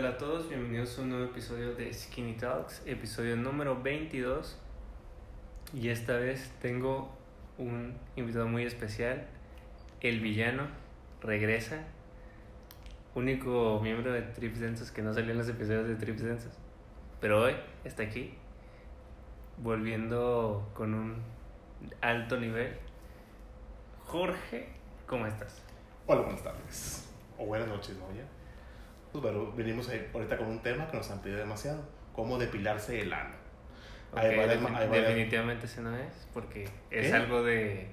Hey, ¿qué tal a todos? Bienvenidos a un nuevo episodio de Skinny Talks, episodio número 22. Y esta vez tengo un invitado muy especial. El villano regresa. Único miembro de Trips Densos que no salió en los episodios de Trips Densos. Pero hoy está aquí. Volviendo con un alto nivel. Jorge, ¿cómo estás? Hola, buenas tardes. O buenas noches, ¿no? Ya. Pues bueno, venimos ahí ahorita con un tema que nos han pedido demasiado. Cómo depilarse el ano. Ahí Ok, va, defin- ahí va, ahí va. definitivamente ese no es, porque es algo de,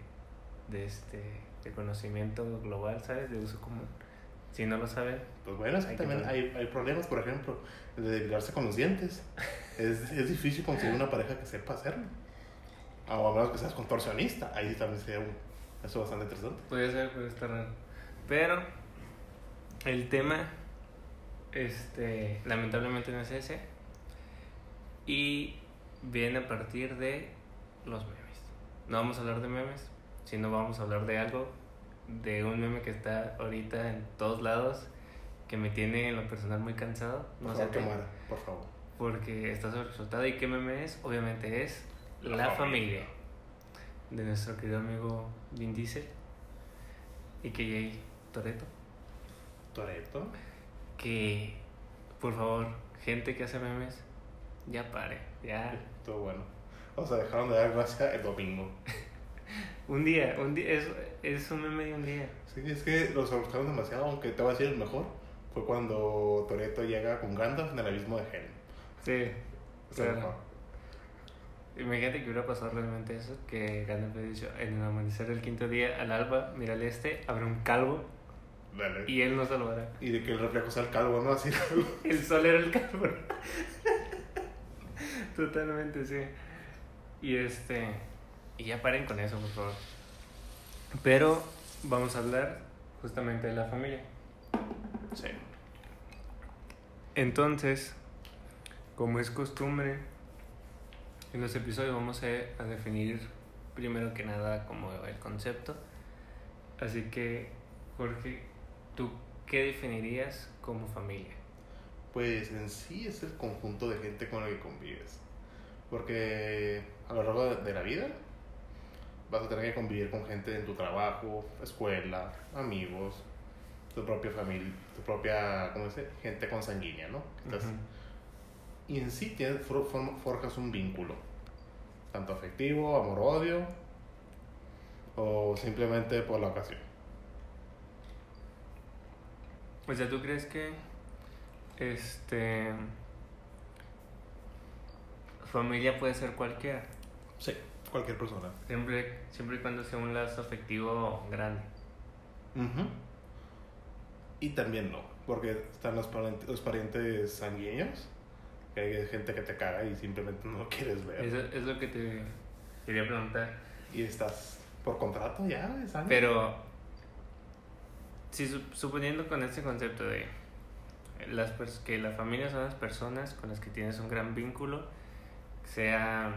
de, este, de conocimiento global, ¿sabes? De uso común. Si no lo saben, Pues bueno, es que Hay que también poner. hay, hay problemas, por ejemplo, el de depilarse con los dientes. es, es difícil conseguir una pareja que sepa hacerlo. O a menos que seas contorsionista. Ahí también sería un, eso bastante interesante. puede ser, puede estar raro. Pero el tema, este, lamentablemente no es ese. Y viene a partir de los memes. No vamos a hablar de memes, sino vamos a hablar de algo, de un meme que está ahorita en todos lados, que me tiene en lo personal muy cansado. Por No sé favor, por favor. porque está sobreexplotado. ¿Y qué meme es? Obviamente es La, La familia. Familia. de nuestro querido amigo Vin Diesel y que Toreto. Toreto. Que, por favor, gente que hace memes, ya pare, ya. Todo bueno. O sea, dejaron de dar gracia el domingo. Un día, un día, es, es un meme de un día. Sí, es que los buscaron demasiado, aunque te voy a decir el mejor. Fue cuando Toreto llega con Gandalf en el abismo de Helm. Sí, Es el claro. mejor. Imagínate que hubiera pasado realmente eso, que Gandalf hubiera dicho, en el amanecer del quinto día, al alba, mira al este, habrá un calvo Dale. y él no salvará. Y de que el reflejo sea el calvo, ¿no? Así. El sol era el calvo. Totalmente, sí. Y este. Y ya paren con eso, por favor. Pero vamos a hablar justamente de la familia. Sí. Entonces, como es costumbre, en los episodios vamos a, a definir primero que nada como el concepto. Así que, Jorge, ¿tú qué definirías como familia? Pues en sí es el conjunto de gente con el que convives. Porque a lo largo de- la vida vas a tener que convivir con gente en tu trabajo, escuela, amigos, tu propia familia, tu propia, ¿cómo dice? Gente consanguínea, ¿no? Entonces, Ujú. Y en sí tienes, for- forjas un vínculo, tanto afectivo, amor-odio, o simplemente por la ocasión. O sea, ¿tú crees que este familia puede ser cualquiera? Sí, cualquier persona. Siempre, siempre y cuando sea un lazo afectivo grande. Ujú. Y también no, porque están los, parent- los parientes sanguíneos, que hay gente que te caga y simplemente no lo quieres ver. Eso es lo que te quería preguntar. Y estás por contrato ya de sangre. Pero, si su- suponiendo con este concepto de las que la familia son las personas con las que tienes un gran vínculo, sea,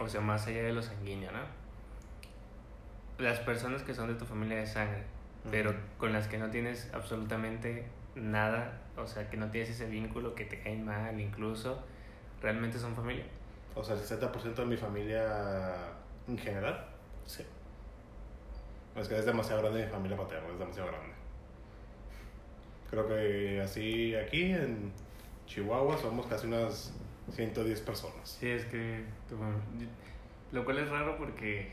o sea, más allá de lo sanguíneo, ¿no? Las personas que son de tu familia de sangre, pero con las que no tienes absolutamente nada, o sea, que no tienes ese vínculo, que te caen mal incluso, realmente son familia. O sea, el 60% de mi familia en general, sí. Es que es demasiado grande mi familia paterna, es demasiado grande. Creo que así aquí en Chihuahua somos casi unas 110 personas. Sí, es que tu fam- lo cual es raro porque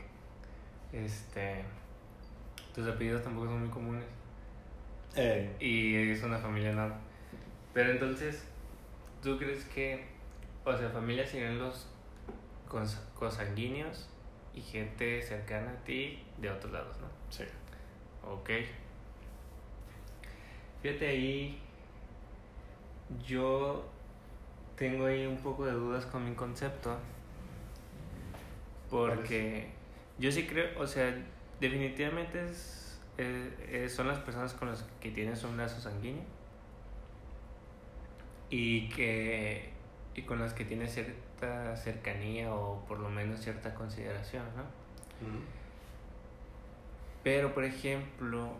este tus apellidos tampoco son muy comunes Eh, y es una familia enorme. Pero entonces, ¿tú crees que, o sea, familia serían los cons- consanguíneos y gente cercana a ti de otros lados, ¿no? sí. Ok. Fíjate ahí, yo tengo ahí un poco de dudas con mi concepto. Porque yo sí creo, o sea, definitivamente es, eh, eh, son las personas con las que tienes un lazo sanguíneo y que y con las que tienes cierta cercanía o por lo menos cierta consideración, ¿no? Pero, por ejemplo,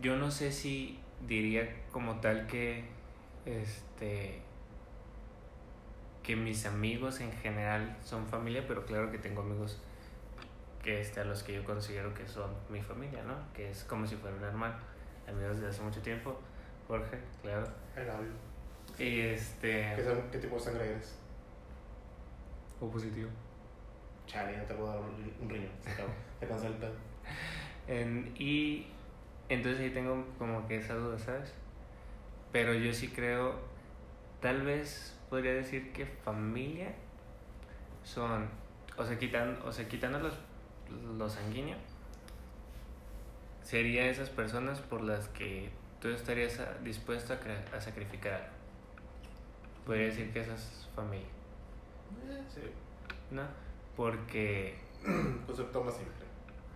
yo no sé si diría como tal que este que mis amigos en general son familia, pero claro que tengo amigos que este, a los que yo considero que son mi familia, ¿no? Que es como si fuera un hermano. Amigos de hace mucho tiempo, Jorge, claro. El audio. Y este... ¿Qué, qué tipo de sangre eres? O positivo. Chale, no te puedo dar un, riñón. Se acabó. Te el pedo. En- y entonces ahí tengo como que esa duda, ¿sabes? Pero yo sí creo, tal vez podría decir que familia son, o sea, quitan, o sea, quitando los, los sanguíneos, sería esas personas por las que tú estarías a- dispuesto a, a sacrificar algo. Podría decir que esa es familia, sí. ¿no? Porque Concepto más simple.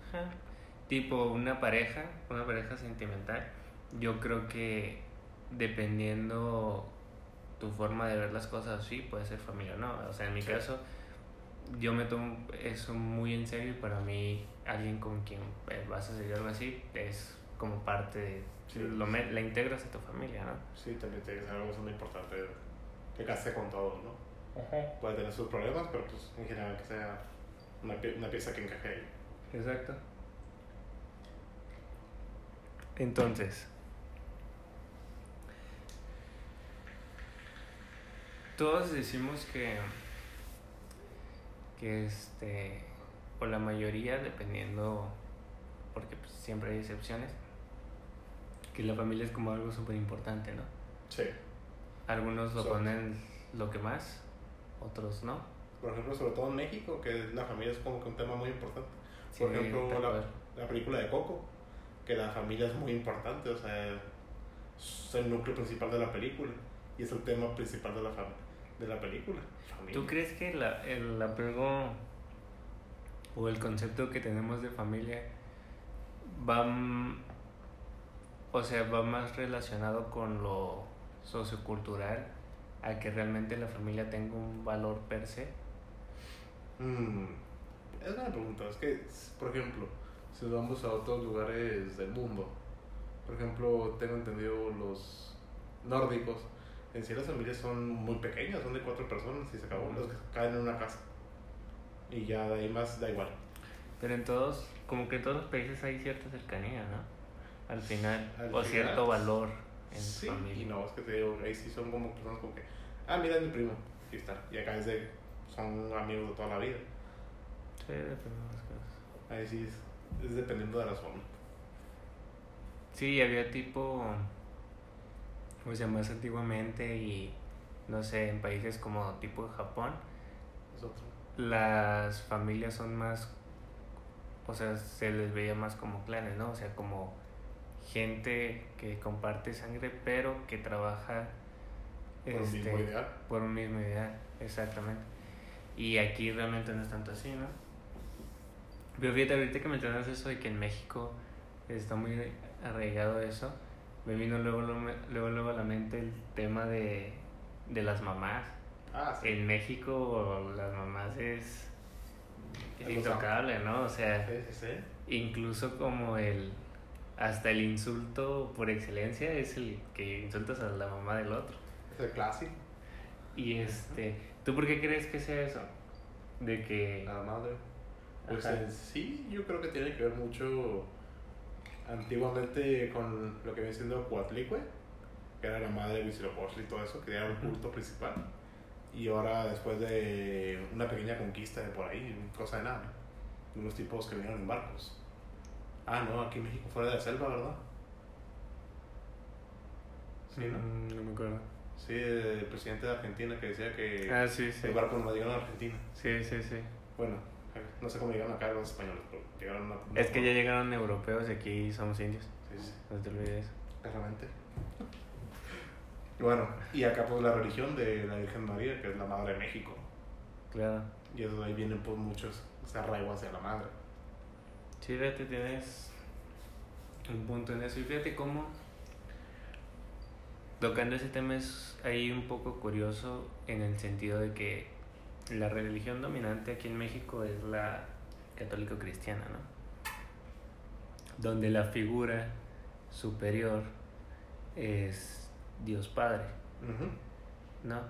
Ajá. Tipo una pareja, una pareja sentimental, yo creo que dependiendo tu forma de ver las cosas, sí, puede ser familia o no. O sea, en mi Sí. caso, yo me tomo eso muy en serio y para mí alguien con quien eh, vas a seguir algo así es como parte de... Sí. Lo me- la integras a tu familia, ¿no? Sí, también te es algo muy importante que case con todo, ¿no? Puede tener sus problemas, pero pues en general que sea una, pie- una pieza que encaje ahí. Exacto. Entonces, todos decimos que, que este, o la mayoría, dependiendo, porque pues, siempre hay excepciones, que la familia es como algo súper importante, ¿no? Sí. Algunos lo ponen lo que más, otros no. Por ejemplo, sobre todo en México, que la familia es como que un tema muy importante. Sí, Por ejemplo, la, la película de Coco, que la familia es muy importante, o sea, es el núcleo principal de la película y es el tema principal de la, fam- de la película. Familia. ¿Tú crees que la, el apego o el concepto que tenemos de familia va, o sea, va más relacionado con lo sociocultural a que realmente la familia tenga un valor per se? Mm, es una pregunta, es que, por ejemplo, si nos vamos a otros lugares del mundo, por ejemplo, tengo entendido los nórdicos, en sí las familias son muy pequeñas, son de cuatro personas y se acabó, los que caen en una casa. Y ya de ahí más da igual. Pero en todos, como que en todos los países hay cierta cercanía, ¿no? Al final, Al o final, cierto valor en Sí, familia. y no, es que te digo, ahí sí son como personas como que, ah, mira, es mi primo, y está. Y acá es de, son amigos de toda la vida. Sí, de las cosas. Ahí sí es, es dependiendo de la zona. Sí, había tipo, o sea, más antiguamente y no sé, en países como tipo Japón, las familias son más, o sea, se les veía más como clanes, ¿no? O sea, como gente que comparte sangre, pero que trabaja Por un este, mismo ideal. por un mismo ideal, exactamente. Y aquí realmente no es tanto así, ¿no? Pero fíjate, ahorita que mencionas eso de que en México está muy arraigado eso, me vino luego, luego, luego, a la mente el tema de, de las mamás. Ah, sí. En México las mamás es, es intocable, ¿no? O sea, Sí, sí, sí. incluso como el, hasta el insulto por excelencia es el que insultas a la mamá del otro. Es el clásico. Y este, ¿tú por qué crees que sea eso? De que... La madre. Pues en sí, yo creo que tiene que ver mucho antiguamente con lo que viene siendo Coatlicue, que era la madre de Huitzilopochtli y todo eso, que era el Ujú. culto principal. Y ahora, después de una pequeña conquista de por ahí, cosa de nada, de unos tipos que vinieron en barcos. Ah, no, aquí en México fuera de la selva, ¿verdad? Sí, ¿no? Mm, no me acuerdo. Sí, el presidente de Argentina que decía que Ah, sí, sí. el barco no a Argentina. Sí, sí, sí. Bueno, no sé cómo llegaron acá los españoles, pero llegaron a... Es que ya llegaron europeos y aquí somos indios. Sí, sí, No te olvides. claramente. Bueno, y acá pues la religión de la Virgen María, que es la Madre de México. Claro. Y eso de ahí vienen pues muchos ese arraigo hacia la Madre. Sí, fíjate, tienes un punto en eso. Y fíjate cómo, tocando ese tema, es ahí un poco curioso en el sentido de que la religión dominante aquí en México es la católico-cristiana, ¿no? Donde la figura superior es Dios Padre. ¿no?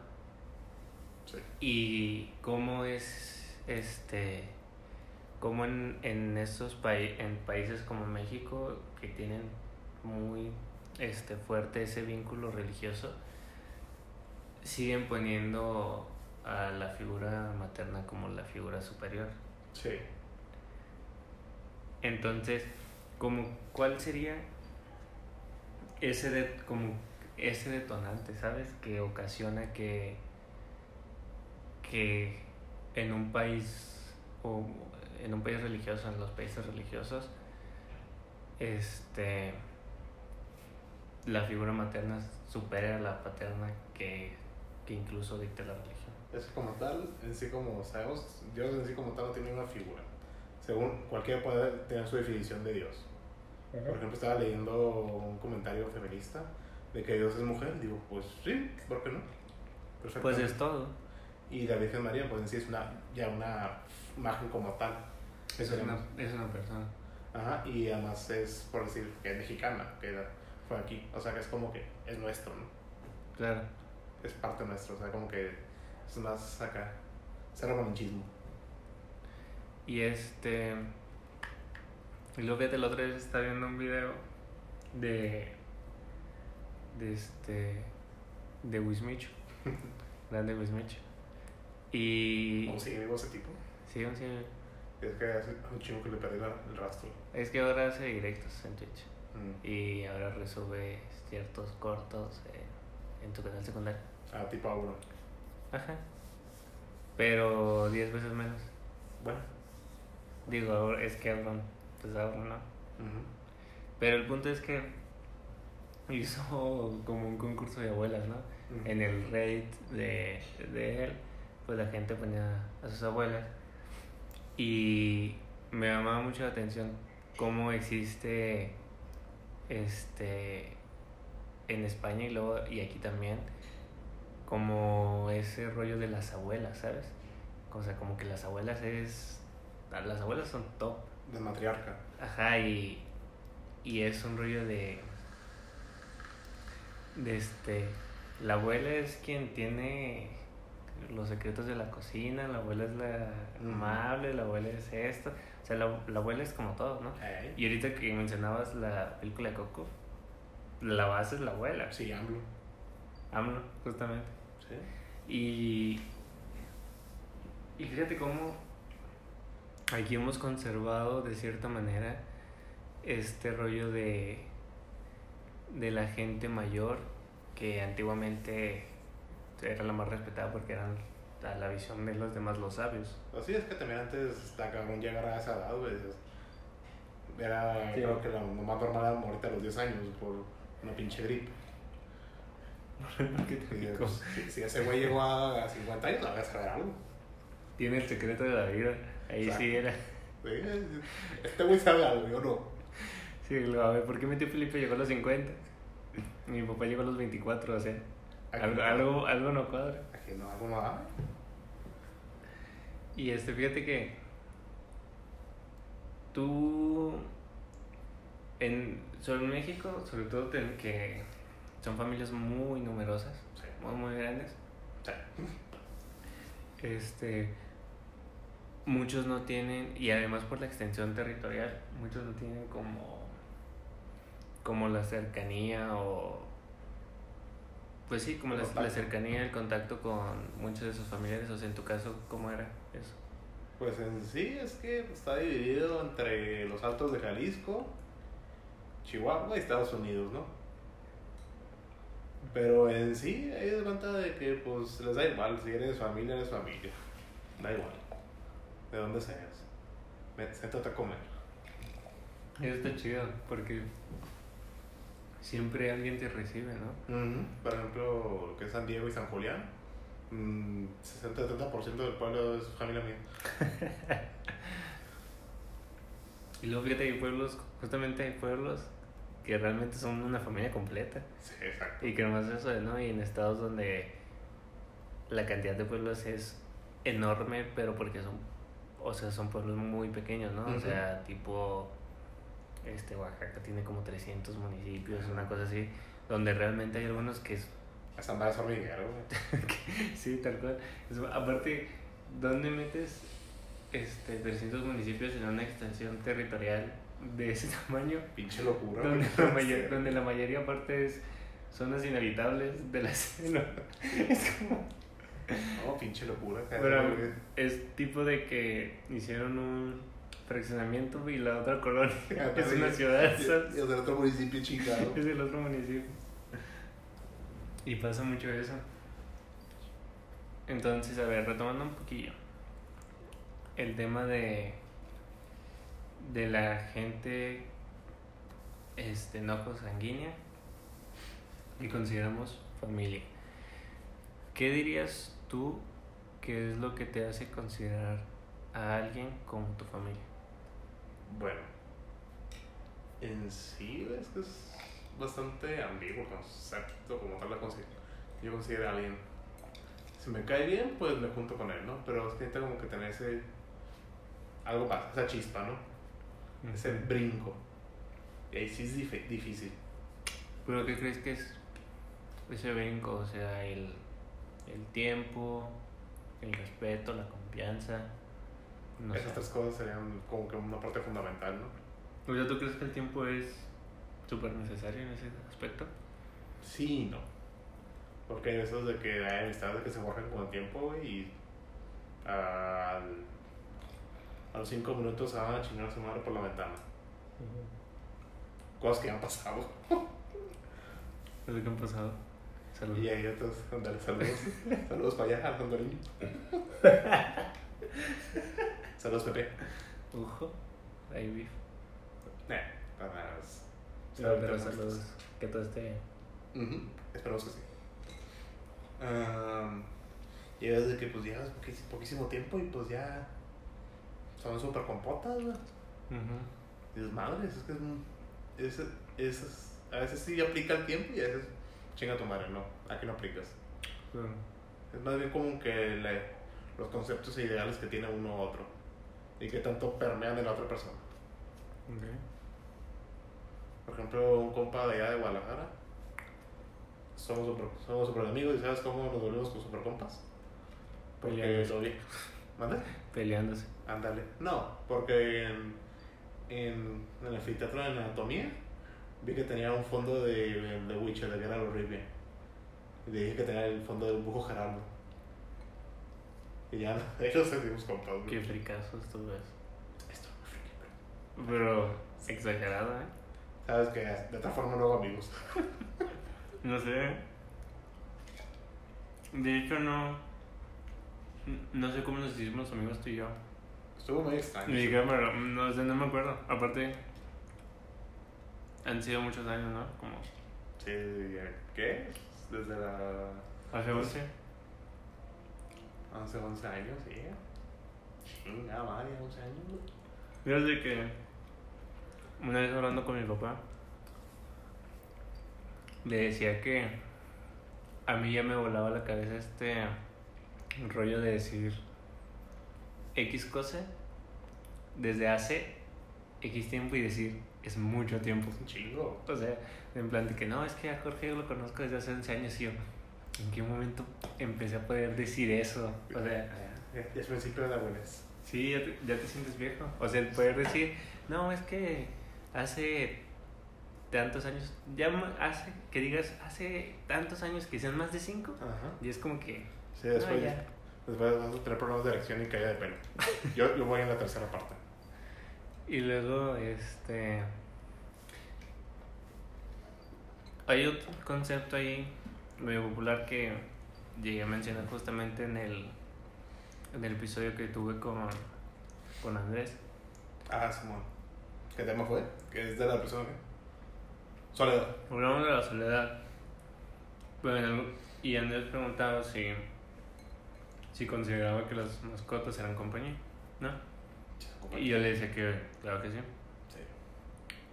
Sí. Y cómo es, este, cómo en, en estos pai- en países como México, que tienen muy este, fuerte ese vínculo religioso, siguen poniendo a la figura materna como la figura superior. Sí. Entonces, como, ¿cuál sería ese, de, como ese detonante, ¿sabes? Que ocasiona que, que en un país o en un país religioso, en los países religiosos, este la figura materna supere a la paterna que, que incluso dicta la religión. Es que como tal, en sí como sabemos, Dios en sí como tal no tiene una figura. Según cualquiera puede tener su definición de Dios. Por ejemplo, estaba leyendo un comentario feminista de que Dios es mujer. Digo, pues sí, ¿por qué no? Pues es todo. Y la Virgen María, pues en sí es una, ya una imagen como tal. Es una, es una persona. Ajá, y además es, por decir, que es mexicana, que fue aquí. O sea, que es como que es nuestro, ¿no? Claro. Es parte nuestro, o sea, como que es más acá. Cero malinchismo. Y este. Y luego fíjate, la otra vez estaba viendo un video de. De este. De Wismicho. Grande Wismicho. Y. ¿Cómo sigue vivo ese tipo? Sí, sí. Es que hace un chingo que le perdí el rastro. Es que ahora hace directos en Twitch. Mm. Y ahora resube ciertos cortos en, en tu canal secundario. Ah, tipo Auro. Ajá. Pero 10 veces menos. Bueno. Digo, es que Auron, pues Auron no. Pero el punto es que hizo como un concurso de abuelas, ¿no? En el Reddit de, de él, pues la gente ponía a sus abuelas. Y me llamaba mucho la atención cómo existe este en España y luego y aquí también como ese rollo de las abuelas, ¿sabes? O sea, como que las abuelas es las abuelas son top. De matriarca. Ajá, y, y es un rollo de. De este. La abuela es quien tiene los secretos de la cocina, la abuela es la amable, la abuela es esto. O sea, la, la abuela es como todo, ¿no? Ey. Y ahorita que mencionabas la película de Coco, la base es la abuela. Sí, AMLO. AMLO, justamente. Sí. Y, y fíjate cómo aquí hemos conservado de cierta manera este rollo de, de la gente mayor que antiguamente era la más respetada porque eran a la visión de los demás los sabios. Así es que también antes está cabrón llegar a esa edad, güey. Era, Sí. creo que lo lo más normal era morirte a los 10 años por una pinche gripe. Si, si ese güey llegó a, a 50 años, la voy a saber algo. Tiene el secreto de la vida. Ahí Exacto. sí era. Sí, Este güey sabe algo, yo no. Sí, lo- a ver, ¿por qué mi tío Felipe llegó a los 50? Mi papá llegó a los 24, o sea, algo, no. algo, algo no cuadra. Aquí no, algo no hay. Y este, fíjate que tú en sobre México, sobre todo ten- que son familias muy numerosas, Sí. muy muy grandes. Sí. Este muchos no tienen y además por la extensión territorial, muchos no tienen como como la cercanía o pues sí, como la, la cercanía, el contacto con muchos de sus familiares, o sea, en tu caso, ¿cómo era eso? Pues en sí es que está dividido entre los altos de Jalisco, Chihuahua y Estados Unidos, ¿no? Pero en sí, hay de cuenta de que pues les da igual, si eres familia, eres familia. Da igual. De dónde seas. Ven, Siéntate a comer. Eso está chido, porque siempre alguien te recibe, ¿no? Por ejemplo, lo que es San Diego y San Julián. mm, 60-70% del pueblo es familia mía. Y luego fíjate, hay pueblos, justamente hay pueblos que realmente son una familia completa. Sí, exacto. Y que nomás eso, ¿no? Y en estados donde la cantidad de pueblos es enorme, pero porque son, o sea, son pueblos muy pequeños, ¿no? O sea, tipo, este, Oaxaca tiene como 300 municipios, una cosa así, donde realmente hay algunos que es- madre es hormiguero. Sí, tal cual. Es- aparte, ¿dónde metes este, 300 municipios en una extensión territorial de ese tamaño? Pinche locura, Donde la, mayor- donde la mayoría aparte es zonas inhabitables de la selva. Es como... No, pinche locura. Pero es tipo de que hicieron un fraccionamiento y la otra colonia es una ciudad, ¿sabes? Y el otro municipio chingado. Es el otro municipio. Y pasa mucho eso. Entonces, a ver, retomando un poquillo. El tema de. De la gente. Este, no consanguínea. Que consideramos familia. ¿Qué dirías tú que es lo que te hace considerar a alguien como tu familia? Bueno, en sí es que es bastante ambiguo el concepto como tal. la Yo considero a alguien. Si me cae bien, pues me junto con él, ¿no? Pero es que necesita como que tener ese. Algo más, esa chispa, ¿no? Ese brinco. Y ahí sí es dif- difícil. ¿Pero qué crees que es ese brinco? O sea, el, el tiempo, el respeto, la confianza. No Esas sé. tres cosas serían como que una parte fundamental, ¿no? O sea, ¿tú crees que el tiempo es súper necesario en ese aspecto? Sí y no. Porque hay esos de que hay amistades que se borran con el tiempo, y al, a los cinco minutos se van a chingar a su madre por la ventana. Cosas que han pasado. ¿Es lo que han pasado? Saludos. Y hay otros, andale, saludos. saludos para allá, al Andorín. saludos, Pepe. Ujo. Ahí vi. Eh, para las- Pero, pero saludos. Que todo esté. Ujú, Esperemos que sí. Am, y desde que pues poquís- poquísimo tiempo y pues ya son súper compotas, güey. Y dices, madres, es que es, es, a veces sí aplica el tiempo y a veces chinga tu madre, no, aquí no aplicas. Es más bien como que le- los conceptos e ideales que tiene uno u otro y que tanto permean en la otra persona. ok. Por ejemplo, un compa de allá de Guadalajara, somos super, somos super amigos y ¿sabes cómo nos volvimos con super compas? Porque Peleándose. lo vi. ¿Mande? Peleándose. Ándale. No, porque en, en, en el anfiteatro de anatomía vi que tenía un fondo de, de Witcher, de Geralt Rivia. Y le dije que tenía el fondo de un bujo Geraldo. Y ya, ellos compas. güey. Qué fricazos tú ves. Esto, bro. Pero exagerado, ¿eh? Sabes que de otra forma no hago amigos. No sé. De hecho, no. No sé cómo nos hicimos amigos tú y yo. Estuvo muy extraño. Ni me lo- no, sé, no me acuerdo. Aparte, han sido muchos años, ¿no? Como Sí, ¿qué? Desde la... hace 11. 11, 11 años, sí. Chinga, madre, 11 años. Fíjate que una vez hablando con mi papá, le decía que a mí ya me volaba la cabeza este rollo de decir X cosa desde hace X tiempo y decir es mucho tiempo. Es un chingo. O sea, en plan de que no, es que a Jorge yo lo conozco desde hace 11 años y yo, ¿en qué momento empecé a poder decir eso? O sea, Ya, es principio de la buenez. Sí, ya te, ya te sientes viejo. O sea, el poder decir, no, es que hace tantos años, ya hace, que digas, hace tantos años que sean más de cinco, Ajá. y es como que, Sí, después, ya. después vamos a tener problemas de erección y caída de pelo. Yo, yo voy en la tercera parte. y luego, este, hay otro concepto ahí medio popular que llegué a mencionar justamente en el, en el episodio que tuve con, con Andrés. Ah, Simón. ¿Qué tema fue? Que es de la persona que... Soledad. Hablamos de la soledad. Bueno, y Andrés preguntaba si, si consideraba que las mascotas eran compañía, ¿no? Y yo le decía que claro que sí. Sí.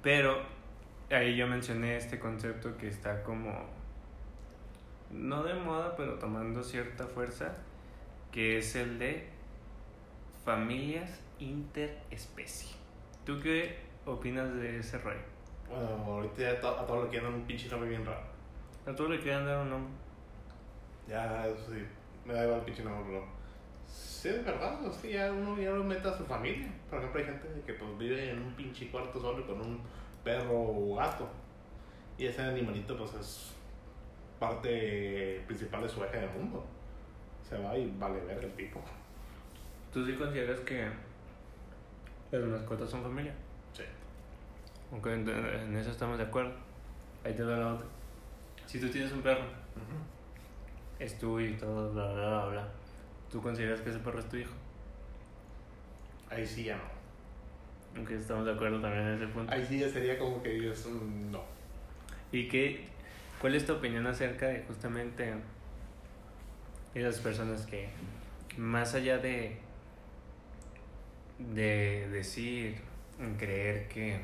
Pero ahí yo mencioné este concepto que está como, no de moda, pero tomando cierta fuerza, que es el de familias interespecie. ¿Tú qué opinas de ese rollo? Bueno, ahorita ya to- a todo lo que andan un pinche nombre bien raro. A todos le querían dar un nombre. Ya, eso sí, me da igual el pinche nombre. Sí, es verdad, es que ya uno ya lo mete a su familia. Por ejemplo, hay gente que pues vive en un pinche cuarto solo con un perro o gato. Y ese animalito, pues es parte principal de su eje del mundo. Se va y vale ver el tipo. ¿Tú sí consideras que las mascotas son familia? Sí. Ok, en, en eso estamos de acuerdo. Ahí te va la otra. Si tú tienes un perro, es tuyo y todo, bla, bla, bla, bla. ¿Tú consideras que ese perro es tu hijo? Ahí sí ya no. Aunque estamos de acuerdo también en ese punto. Ahí sí ya sería como que es un no. ¿Y qué, cuál es tu opinión acerca de justamente esas personas que, más allá de, de decir, creer que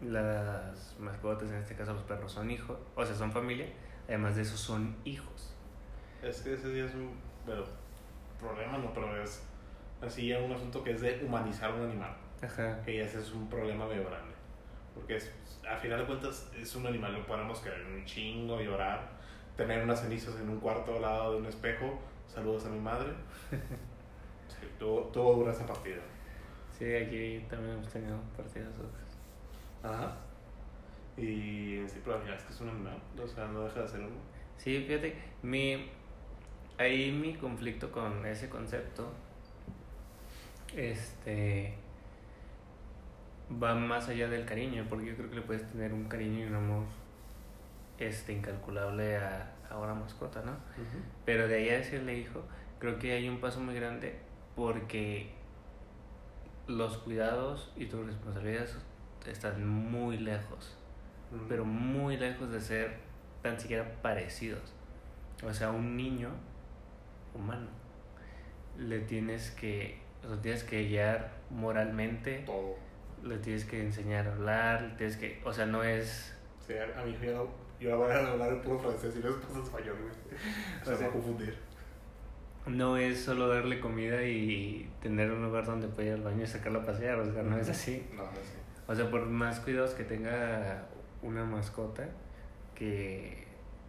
las mascotas, en este caso los perros, son hijos, o sea, son familia, además de eso son hijos? Es que ese sí es un. Bueno, problema no, pero es así ya un asunto que es de humanizar un animal. Ajá. Que ya ese es un problema medio grande. Porque es, a final de cuentas es un animal, no podemos querer un chingo, llorar, tener unas cenizas en un cuarto al lado de un espejo. Saludos a mi madre. Sí, tuvo, tuvo dura esa partida. Sí, aquí también hemos tenido partidas duras. Ajá. Y sí, pero al final es que es un animal, o sea, no deja de ser uno. Sí, fíjate, mi, ahí mi conflicto con ese concepto, este, va más allá del cariño, porque yo creo que le puedes tener un cariño y un amor, este, incalculable a, a una mascota, ¿no? Pero de ahí a decirle hijo, creo que hay un paso muy grande porque los cuidados y tus responsabilidades están muy lejos, pero muy lejos de ser tan siquiera parecidos. O sea, un niño humano le tienes que lo tienes que guiar moralmente, Todo. le tienes que enseñar a hablar, le tienes que, o sea, no es Sí, a ya no- yo la voy a hablar en puro francés y no es español, güey. Se O va sea, a confundir. no es solo darle comida y tener un lugar donde pueda ir al baño y sacarlo a pasear, o sea, no es así. No, no sé. O sea, por más cuidados que tenga una mascota, que,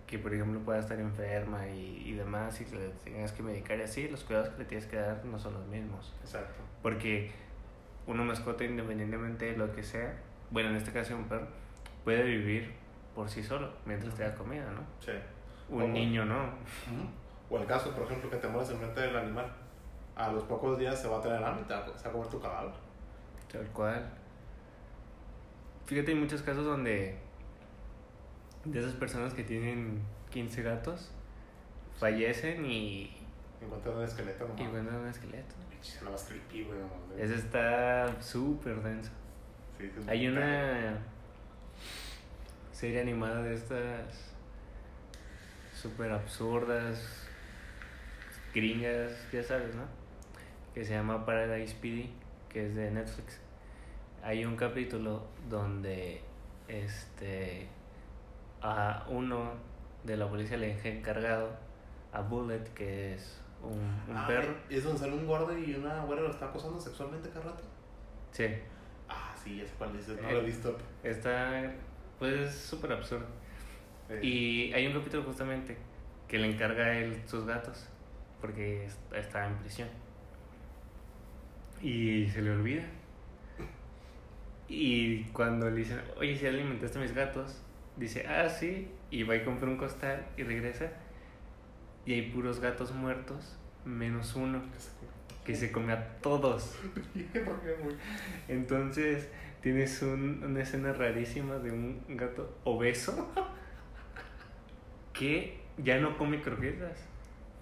que por ejemplo pueda estar enferma y, y demás, y que le tengas que medicar y así, los cuidados que le tienes que dar no son los mismos. Exacto. Porque una mascota, independientemente de lo que sea, bueno, en este caso un perro, puede vivir por sí solo mientras te da comida, ¿no? Sí. Un Ojo. niño no. O el caso, por ejemplo, que te mueres enfrente del animal. A los pocos días se va a tener hambre y te va a comer tu cadáver. Tal cual. Fíjate, hay muchos casos donde de esas personas que tienen 15 gatos fallecen y, Encuentran un esqueleto y nomás. encuentran un esqueleto. Se más creepy, güey. Eso está súper denso. Sí, es Hay una serie animada de estas súper absurdas, gringas, ya sabes, ¿no? Que se llama Paradise PD, que es de Netflix. Hay un capítulo donde este a uno de la policía le deja encargado a Bullet, que es un, un Ah, perro. ¿Es donde sale un gordo y una güera lo está acosando sexualmente cada rato? Sí, Ah, sí, sé cuál dices. No Eh, lo he visto. está pues es súper absurdo. Eh, Y hay un capítulo justamente que le encarga a él sus gatos porque es- está en prisión. Y se le olvida. Y cuando le dicen, oye, si alimentaste a mis gatos, dice, ah, sí. Y va y compra un costal y regresa. Y hay puros gatos muertos, menos uno, que se come a todos. Entonces tienes un- una escena rarísima de un gato obeso que ya no come croquetas,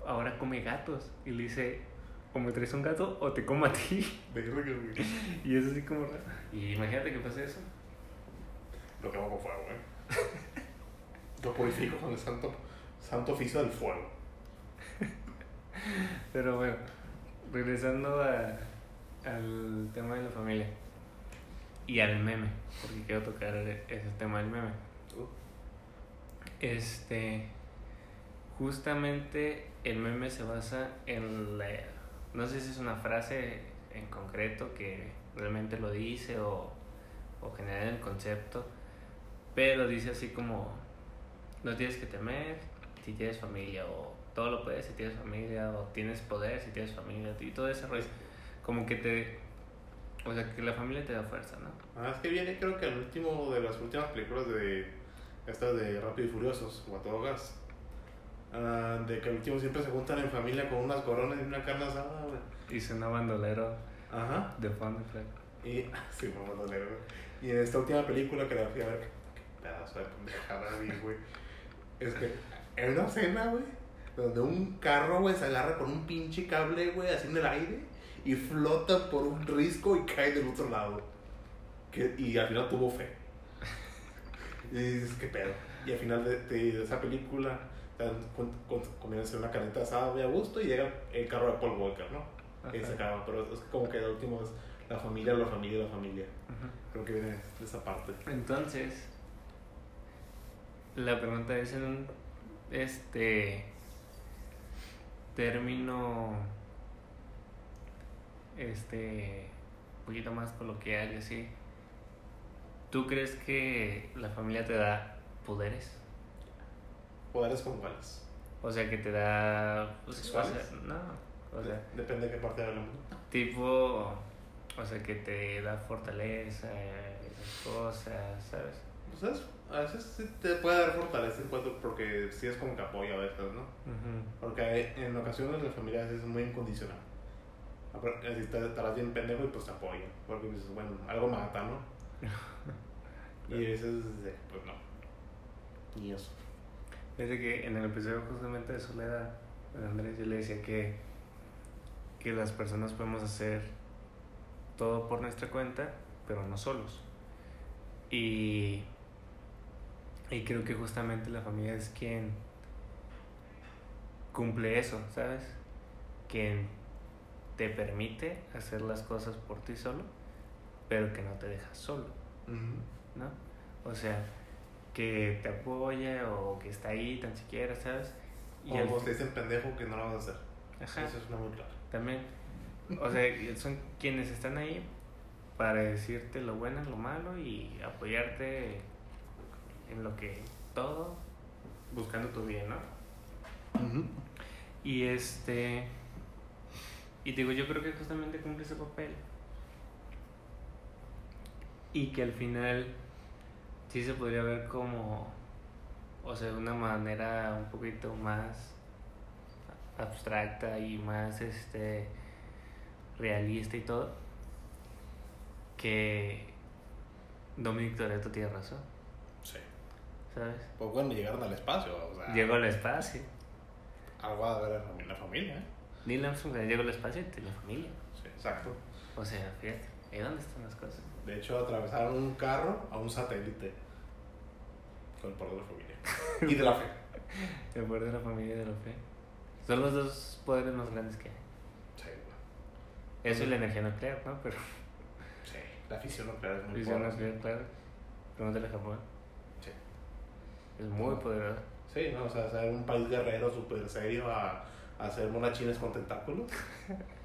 ahora come gatos. Y le dice, o me traes un gato o te como a ti. Y es así como raro. Y imagínate que pase eso. Lo quemo con fuego, güey. Lo purifico con el santo, santo oficio del fuego. Pero bueno, regresando al tema de la familia y al meme, porque quiero tocar ese tema del meme. Este, justamente el meme se basa en la, no sé si es una frase en concreto que realmente lo dice o, o genera el concepto, pero dice así como, no tienes que temer si tienes familia o todo lo puedes si tienes familia, o tienes poder si tienes familia, y todo ese rollo. Como que te. O sea, que la familia te da fuerza, ¿no? Ah, es que viene, creo que el último de las últimas películas de. Estas de Rápido y Furiosos, o a todo gas. Ah, de que al último siempre se juntan en familia con unas coronas y una carne asada, güey. Y suena bandolero Ajá. de fondo. Y. Sí, güey. Y en esta última película que la fui a ver, qué pedazo de pendejada güey. Es que en una escena, güey, donde un carro, güey, se agarra con un pinche cable, güey, así en el aire y flota por un risco y cae del otro lado. Que, y al final tuvo fe. Y dices, qué pedo. Y al final de, de- de esa película, te dan cu- cu- comienzan a hacer una carnita asada muy a gusto y llega el carro de Paul Walker, ¿no? Y Ajá. se acaba. Pero es como que el último es la familia, la familia, la familia. Ujú. Creo que viene de esa parte. Entonces, la pregunta es en un este término este un poquito más coloquial y así. ¿Tú crees que la familia te da poderes? ¿Poderes como cuáles? O sea, que te da pues, o sea, no, o sea, De- Depende de qué parte hablamos. tipo o sea, que te da fortaleza, esas cosas, ¿sabes? Pues es- a veces sí te puede dar fortaleza en cuanto porque sí es como que apoyo a veces, ¿no? Porque en ocasiones la familia es muy incondicional. Si te estarás bien pendejo y pues te apoya. Porque dices, bueno, algo mata, ¿no? y a veces, pues no. Ni eso. Desde que en el episodio justamente de Soledad, Andrés, yo le decía que, que las personas podemos hacer todo por nuestra cuenta, pero no solos. Y, y creo que justamente la familia es quien cumple eso, ¿sabes? Quien te permite hacer las cosas por ti solo, pero que no te deja solo. ¿no? O sea, que te apoya o que está ahí tan siquiera, ¿sabes? Y al- o te dicen pendejo que no lo vas a hacer. Ajá, Eso es una muy clara. también. O sea, son quienes están ahí para decirte lo bueno y lo malo y apoyarte en lo que todo, buscando tu bien, ¿no? Y este. Y digo, yo creo que justamente cumple ese papel. Y que al final sí se podría ver como. O sea, de una manera un poquito más abstracta y más este realista y todo. Que Dominic Toretto tiene razón. ¿Sabes? Pues bueno, llegaron al espacio. O sea, Llegó al espacio. algo a ver en la familia, ¿eh? Neil Armstrong llegó al espacio y tenía familia. Sí, exacto. O sea, fíjate, ¿y dónde están las cosas? De hecho, atravesaron un carro a un satélite. Con el poder de la familia. y de la fe. El poder de la familia y de la fe. Son los dos poderes más grandes que hay. Sí, güey. Eso y la energía nuclear, ¿no? Pero Sí. La fisión nuclear es muy fisión poderosa. nuclear, claro. Pregúntale a Japón. Es muy poderoso. Sí, ¿no? O sea, ser un país guerrero súper serio a, a hacer monachines con tentáculos.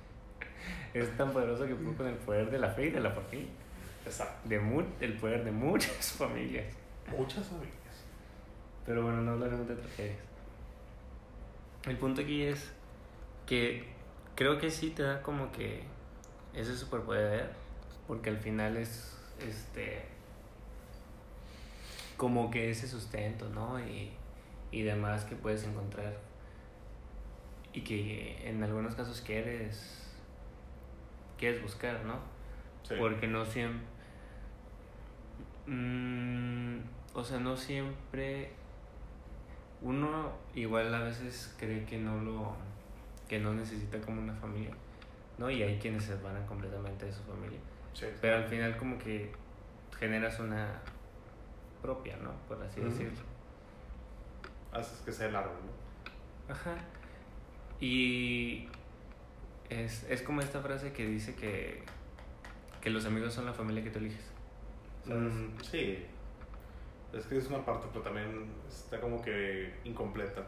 Es tan poderoso que pudo con el poder de la fe y de la familia. Exacto. De mu el poder de muchas familias. Muchas familias. Pero bueno, no hablaremos de tragedias. El punto aquí es que creo que sí te da como que ese superpoder, porque al final es este como que ese sustento, ¿no? Y, y demás que puedes encontrar y que en algunos casos quieres quieres buscar, ¿no? Sí. Porque no siempre. o sea, no siempre. Uno igual a veces cree que no lo. que no necesita como una familia, ¿no? Y hay quienes se separan completamente de su familia. Sí. Pero al final, como que generas una propia, ¿no? Por así decirlo. Haces que sea el árbol, ¿no? Ajá. Y es, es como esta frase que dice que, que los amigos son la familia que tú eliges. ¿Sabes? Mm, sí. Es que es una parte, pero también está como que incompleta.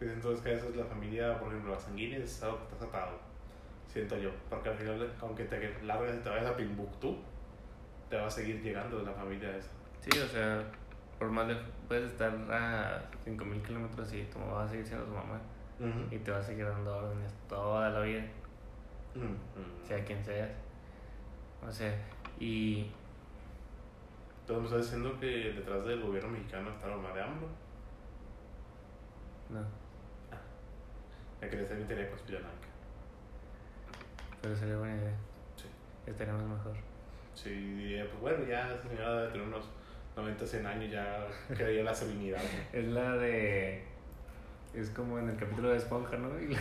Es Entonces que a veces la familia, por ejemplo, la sanguínea es algo que estás atado. Siento yo. Porque al final, aunque te largues y te vayas a Timbuktu, te va a seguir llegando de la familia esa. Sí, o sea, por más lejos, puedes estar a 5000 kilómetros y tu mamá va a seguir siendo tu mamá y te va a seguir dando órdenes toda la vida, Mm, sea quien seas. O sea, y Entonces me estás diciendo que detrás del gobierno mexicano está la mamá de AMLO. no, Me quería hacer mi teoría conspiranoica. pero sería buena idea. Sí. Estaríamos mejor. Sí, pues bueno, ya esa señora debe tener unos 90, 100 años, ya quedaría la serenidad. ¿no? Es la de. Es como en el capítulo de Esponja, ¿no? Y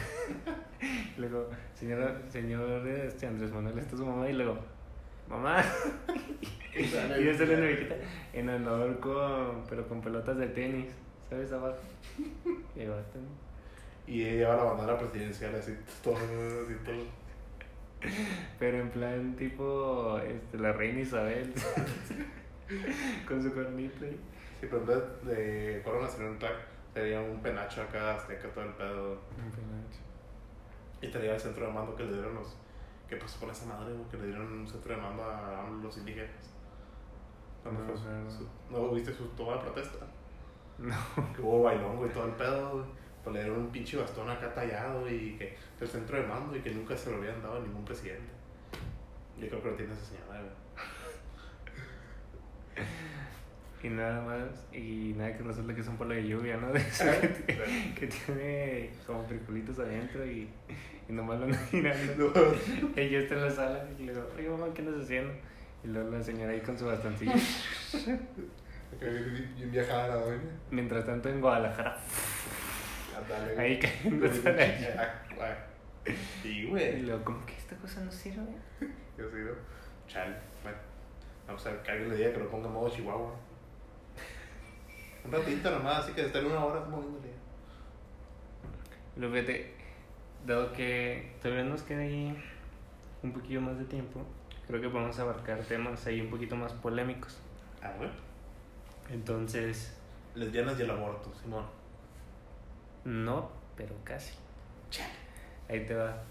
luego, señor, señor este Andrés Manuel, está su mamá y luego, mamá. y ya sale una viejita en honor con, pero con pelotas de tenis, ¿sabes? Abajo. Y ella lleva la bandera presidencial así, todo, así todo. Pero en plan tipo este, la reina Isabel. con su cornito. y- Sí, pero en vez de Corona Nacional Tag, sería un penacho acá, azteca, todo el pedo. Un penacho. Y estaría el centro de mando que le dieron los. ¿Qué pasó con esa madre, güey? Que le dieron un centro de mando a los indígenas. ¿Cuándo No, fue su- ¿No viste su toma de protesta? No. Que hubo bailón, güey, todo el pedo, güey. Pues le dieron un pinche bastón acá tallado y que el centro de mando y que nunca se lo habían dado a ningún presidente. Yo creo que lo tiene esa señora, güey. Y nada más, y nada que resulta que es un polo de lluvia, ¿no? De eso que, tiene, que tiene como friculitos adentro y, y nomás lo andan girando. Ella está en la sala y le digo, oye mamá, ¿qué andas haciendo? Y luego la señora ahí con su bastoncillo. Bien viajada. Mientras tanto en Guadalajara, ahí cayendo a la lluvia. Sí, Y güey. luego, ¿cómo que esta cosa no sirve? Yo sí, ¿no? Chale. Bueno. Vamos a ver que alguien le diga que lo ponga en modo Chihuahua. Un ratito nomás, así que de estar una hora moviéndole. Luego fíjate, dado que todavía nos queda ahí un poquillo más de tiempo, creo que podemos abarcar temas ahí un poquito más polémicos. Ah, güey. Entonces, Lesbianas y el aborto, Simón. No, pero casi. Ahí te va.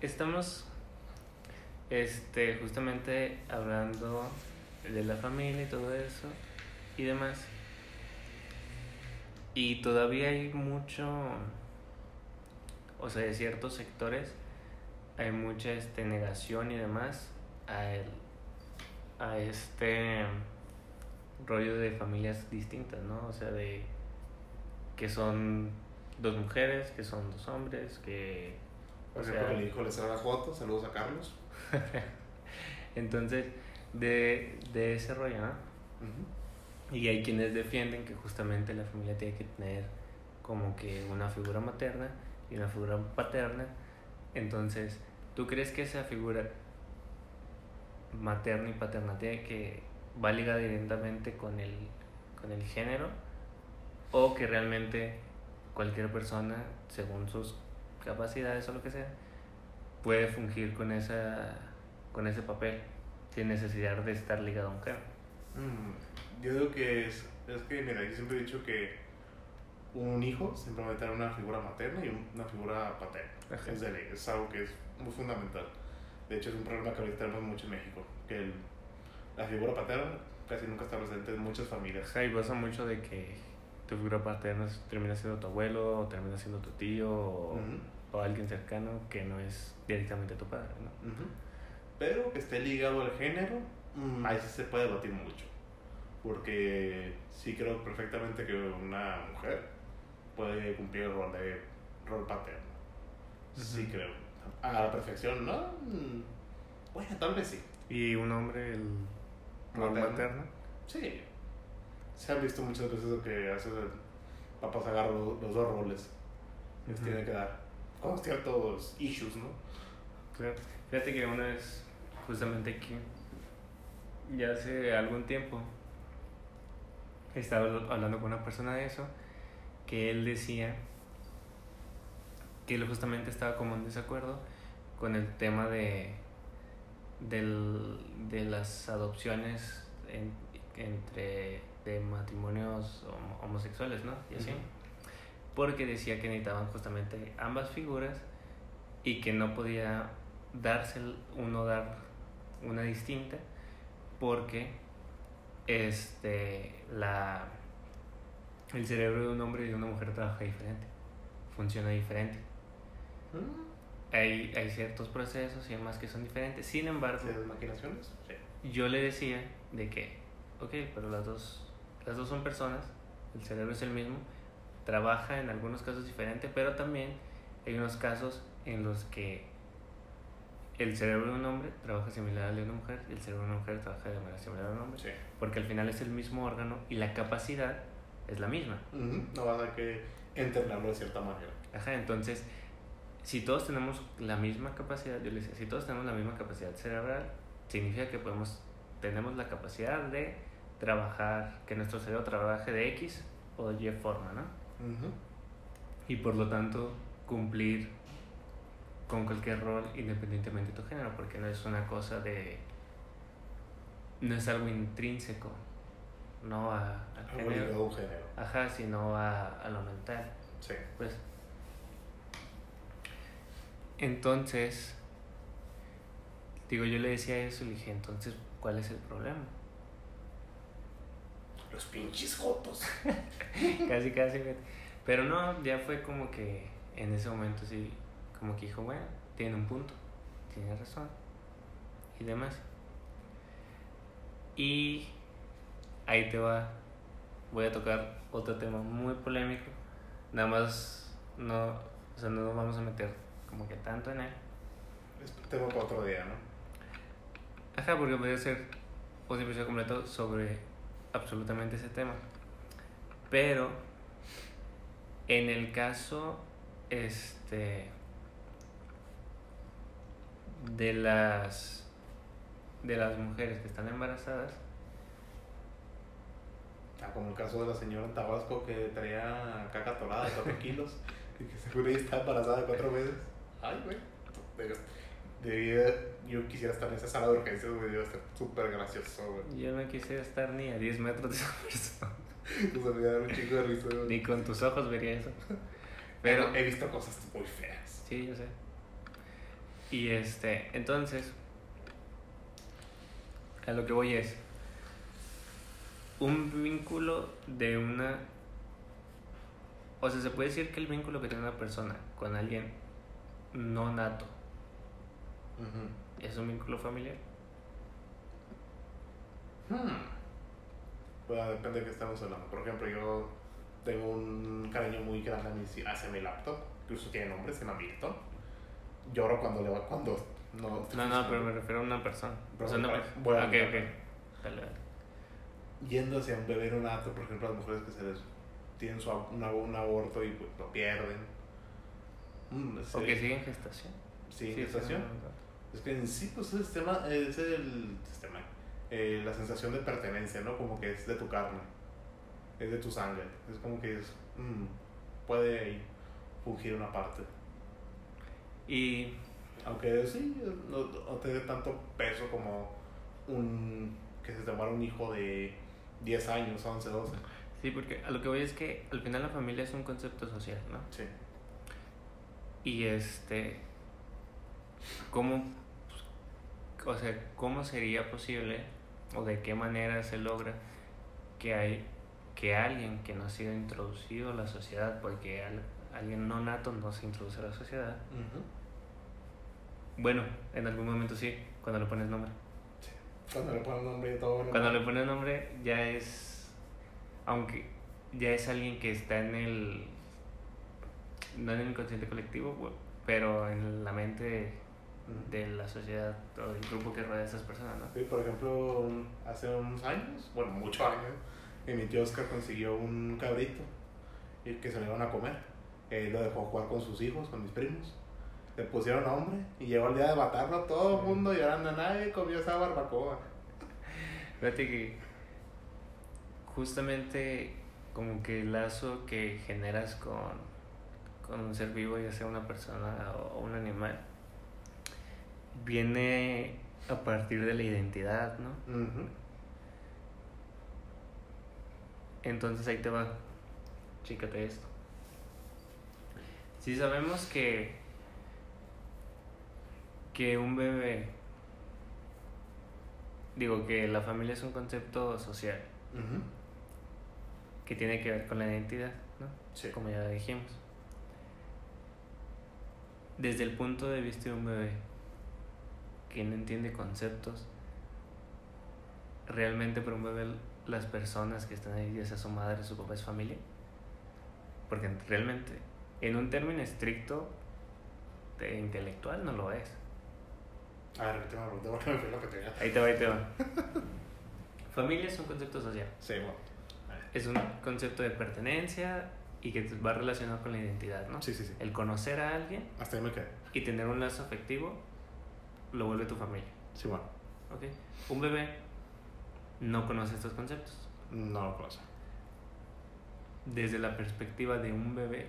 Estamos este justamente hablando de la familia y todo eso y demás. Y todavía hay mucho o sea, de ciertos sectores hay mucha este negación y demás a el, a este rollo de familias distintas, ¿no? O sea, de que son dos mujeres, que son dos hombres, que... Por O ejemplo, sea- que le dijo le la Joto, saludos a Carlos. Entonces, de, de ese rollo, ¿no? Y hay quienes defienden que justamente la familia tiene que tener como que una figura materna y una figura paterna. Entonces, ¿tú crees que esa figura materna y paterna tiene que va ligada directamente con el, con el género? ¿O que realmente cualquier persona, según sus capacidades o lo que sea, puede fungir con, esa, con ese papel sin necesidad de estar ligado a un género? Mm, Yo digo que es, es que, mira, yo siempre he dicho que un hijo siempre va a tener una figura materna y un- una figura paterna. Ajá. Es de ley, es algo que es muy fundamental. De hecho, es un problema que ahorita tenemos mucho en México, que el- la figura paterna casi nunca está presente en muchas familias. y pasa mucho de que tu figura paterna termina siendo tu abuelo, o termina siendo tu tío, o, alguien cercano que no es directamente tu padre, ¿no? Ujú. Pero que esté ligado al género, mm, ahí sí se puede debatir mucho. Porque sí creo perfectamente que una mujer puede cumplir el rol de rol paterno. Sí creo. A la perfección, ¿no? Bueno, tal vez sí. Y un hombre, el rol Materno. materno. Sí. Se ha visto muchas veces que hace el papás agarran los, los dos roles. Les Ujú. tiene que dar. Con ciertos issues, ¿no? Claro. Fíjate que una vez, justamente aquí, ya hace algún tiempo, estaba hablando con una persona de eso, que él decía que él justamente estaba como en desacuerdo con el tema de, del- de las adopciones en- entre de matrimonios homo- homosexuales, ¿no? Y así. Porque decía que necesitaban justamente ambas figuras y que no podía darse uno dar una distinta porque este, la, el cerebro de un hombre y de una mujer trabaja diferente, funciona diferente. Mm. Hay, hay ciertos procesos y demás que son diferentes. Sin embargo, ¿Sí, las maquinaciones? Sí. yo le decía de que, ok, pero las dos, las dos son personas, el cerebro es el mismo, trabaja en algunos casos diferente, pero también hay unos casos en los que el cerebro de un hombre trabaja similar al de una mujer y el cerebro de una mujer trabaja de manera similar al de un hombre, Sí. porque al final es el mismo órgano y la capacidad es la misma. No vas a que entrenarlo de cierta manera. Ajá, entonces, si todos tenemos la misma capacidad, yo le decía, si todos tenemos la misma capacidad cerebral, significa que podemos, tenemos la capacidad de trabajar, que nuestro cerebro trabaje de X o de Y forma, ¿no? Ujú. Y por lo tanto, cumplir con cualquier rol independientemente de tu género, porque no es una cosa de... no es algo intrínseco, no a, ligado género, a un género. ajá, sino a, a lo mental. Sí. Pues. Entonces, digo, yo le decía eso y le dije, entonces, ¿cuál es el problema? Los pinches jotos. casi, casi. Pero no, ya fue como que en ese momento sí, como que dijo, bueno, tiene un punto, tiene razón y demás. Y ahí te va, voy a tocar otro tema muy polémico, nada más no, o sea, no nos vamos a meter como que tanto en él. Es tema para otro día, ¿no? Ajá, porque podría ser un episodio completo sobre absolutamente ese tema. Pero en el caso este de las de las mujeres que están embarazadas, Ah, como el caso de la señora en Tabasco que traía caca atorada de 4 kilos y que seguro ella está embarazada de 4 meses. Ay, güey. Debía- yo quisiera estar en esa sala de urgencias, güey. Debe ser súper gracioso, güey. yo no quisiera estar ni a 10 metros de esa persona, O sea, me da un chico de risa, güey. ni con tus ojos vería eso. Pero he visto cosas muy feas. Sí, yo sé. Y este, entonces, a lo que voy es, un vínculo de una, o sea, se puede decir que el vínculo que tiene una persona con alguien no nato es un vínculo familiar. Hmm. Bueno, depende de qué estamos hablando. Por ejemplo, yo tengo un cariño muy grande hacia mi laptop. Incluso tiene nombre, se llama Milton. Lloro cuando le va, cuando no. No, no, pero me refiero a una persona. O sea, no, bueno, ok, bueno. ok. Dale, dale. Yendo hacia un bebé neonato, por ejemplo, las mujeres que se les tienen su, ab- un, ab- un aborto y pues, lo pierden. Mm, O que sigue en gestación. Sí, Sí, gestación. sí. Es que en sí, pues, el sistema es el sistema, eh, la sensación de pertenencia, ¿no? Como que es de tu carne, es de tu sangre. Es como que es, mm, puede fungir una parte. Y Aunque sí, no, no te dé tanto peso como un que se te muera un hijo de 10 años, 11, 12. sí, porque a lo que voy es que al final la familia es un concepto social, ¿no? Sí. Y este, ¿cómo, o sea, cómo sería posible o de qué manera se logra que hay que alguien que no ha sido introducido a la sociedad, porque alguien no nato no se introduce a la sociedad, bueno, en algún momento sí, cuando le pones nombre. Cuando le ponen nombre todo. Cuando le pones nombre ya es, aunque ya es alguien que está en el, no en el inconsciente colectivo, pero en la mente de la sociedad o del grupo que rodea a esas personas, ¿no? Sí, por ejemplo, hace unos años, bueno, muchos años, mi tío Oscar consiguió un cabrito y que se lo iban a comer. Él lo dejó jugar con sus hijos, con mis primos. Le pusieron nombre y llegó el día de matarlo, todo el mundo llorando, nadie comió esa barbacoa. Fíjate que justamente como que el lazo que generas con, con un ser vivo, ya sea una persona o un animal, viene a partir de la identidad, ¿no? Entonces ahí te va. Chícate esto. Si sabemos que que un bebé digo que la familia es un concepto social que tiene que ver con la identidad, ¿no? Sí. Como ya dijimos. Desde el punto de vista de un bebé que no entiende conceptos, realmente para un bebé las personas que están ahí, ya sea su madre, su papá, es familia. Porque realmente, en un término estricto, de intelectual no lo es. A ver, repíteme la pregunta porque me fui lo que tenía. Ahí te va, ahí te va. Familia es un concepto social. Sí, bueno. Es un concepto de pertenencia y que va relacionado con la identidad, ¿no? Sí, sí, sí. El conocer a alguien Hasta ahí me quedé. y tener un lazo afectivo lo vuelve tu familia. Sí, bueno. ¿ok? Un bebé no conoce estos conceptos. No lo conozco. Desde la perspectiva de un bebé,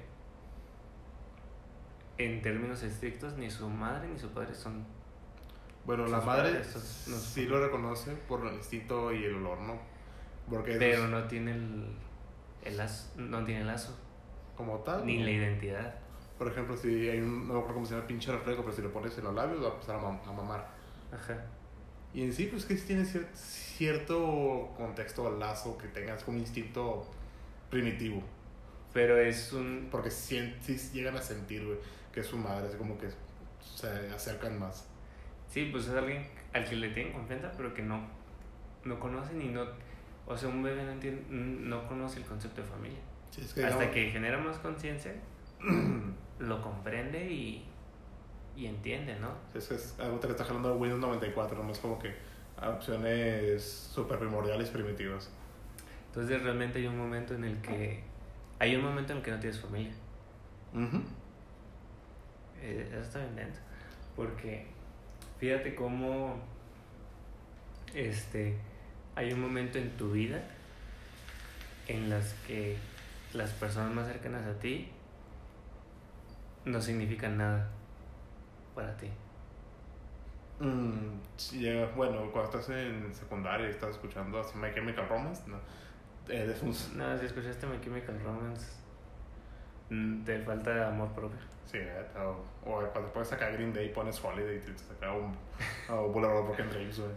en términos estrictos, ni su madre ni su padre son. Bueno, la madre no sí lo reconoce por el instinto y el olor, ¿no? Porque Pero no tiene el, el lazo, no tiene el lazo, como tal. ni ¿no? la identidad. Por ejemplo, si hay un, no me acuerdo cómo se llama el pinche reflejo, pero si lo pones en los labios va a empezar a, mam- a mamar. Ajá. Y en sí, pues que sí tiene cier- cierto contexto al lazo que tengas como instinto primitivo. Pero es un. Porque sí llegan a sentir, güey, que es su madre, así como que se acercan más. Sí, pues es alguien al que le tienen confianza, pero que no, no conocen y no. O sea, un bebé no, entiende, no conoce el concepto de familia. Sí, es que Hasta digamos- que genera más conciencia, lo comprende y, y entiende, ¿no? Es que es algo que está jalando de Windows 94, no es como que opciones super primordiales primitivas. Entonces realmente hay un momento en el que hay un momento en el que no tienes familia. Ujú. Eh, eso está bien denso. Porque fíjate cómo este hay un momento en tu vida en las que las personas más cercanas a ti no significan nada para ti. Mm, llega- bueno, cuando estás en secundaria y estás escuchando así My Chemical Romance, no, eh, un- No, si escuchaste My Chemical Romance, mm, te falta amor propio. Sí, o, o cuando pones acá Green Day pones Holiday y te saca un o Boulevard Broken Dreams, güey.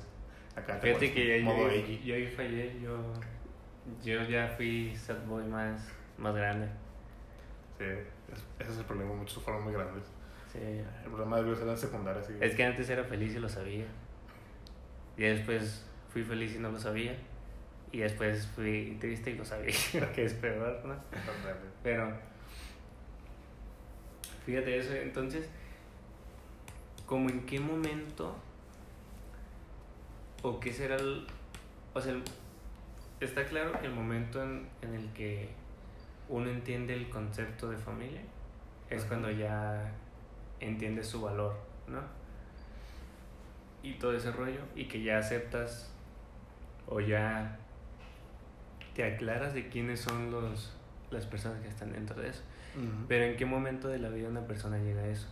Acá te Fíjate que yo, modo yo, yo ahí fallé, yo, yo ya fui sad boy más, más grande. Sí, es- ese es el problema, muchos fueron muy grandes. Sí. El problema de ellos era en secundaria, sí. Es que antes era feliz y lo sabía. Y después fui feliz y no lo sabía. Y después fui triste y lo sabía, que es peor, ¿no? Pero, fíjate eso, entonces, como en qué momento, o qué será el, o sea, el- está claro que el momento en, en el que uno entiende el concepto de familia es Ajá. cuando ya entiendes su valor, ¿no? Y todo ese rollo, y que ya aceptas o ya te aclaras de quiénes son los, las personas que están dentro de eso. Pero en qué momento de la vida una persona llega a eso.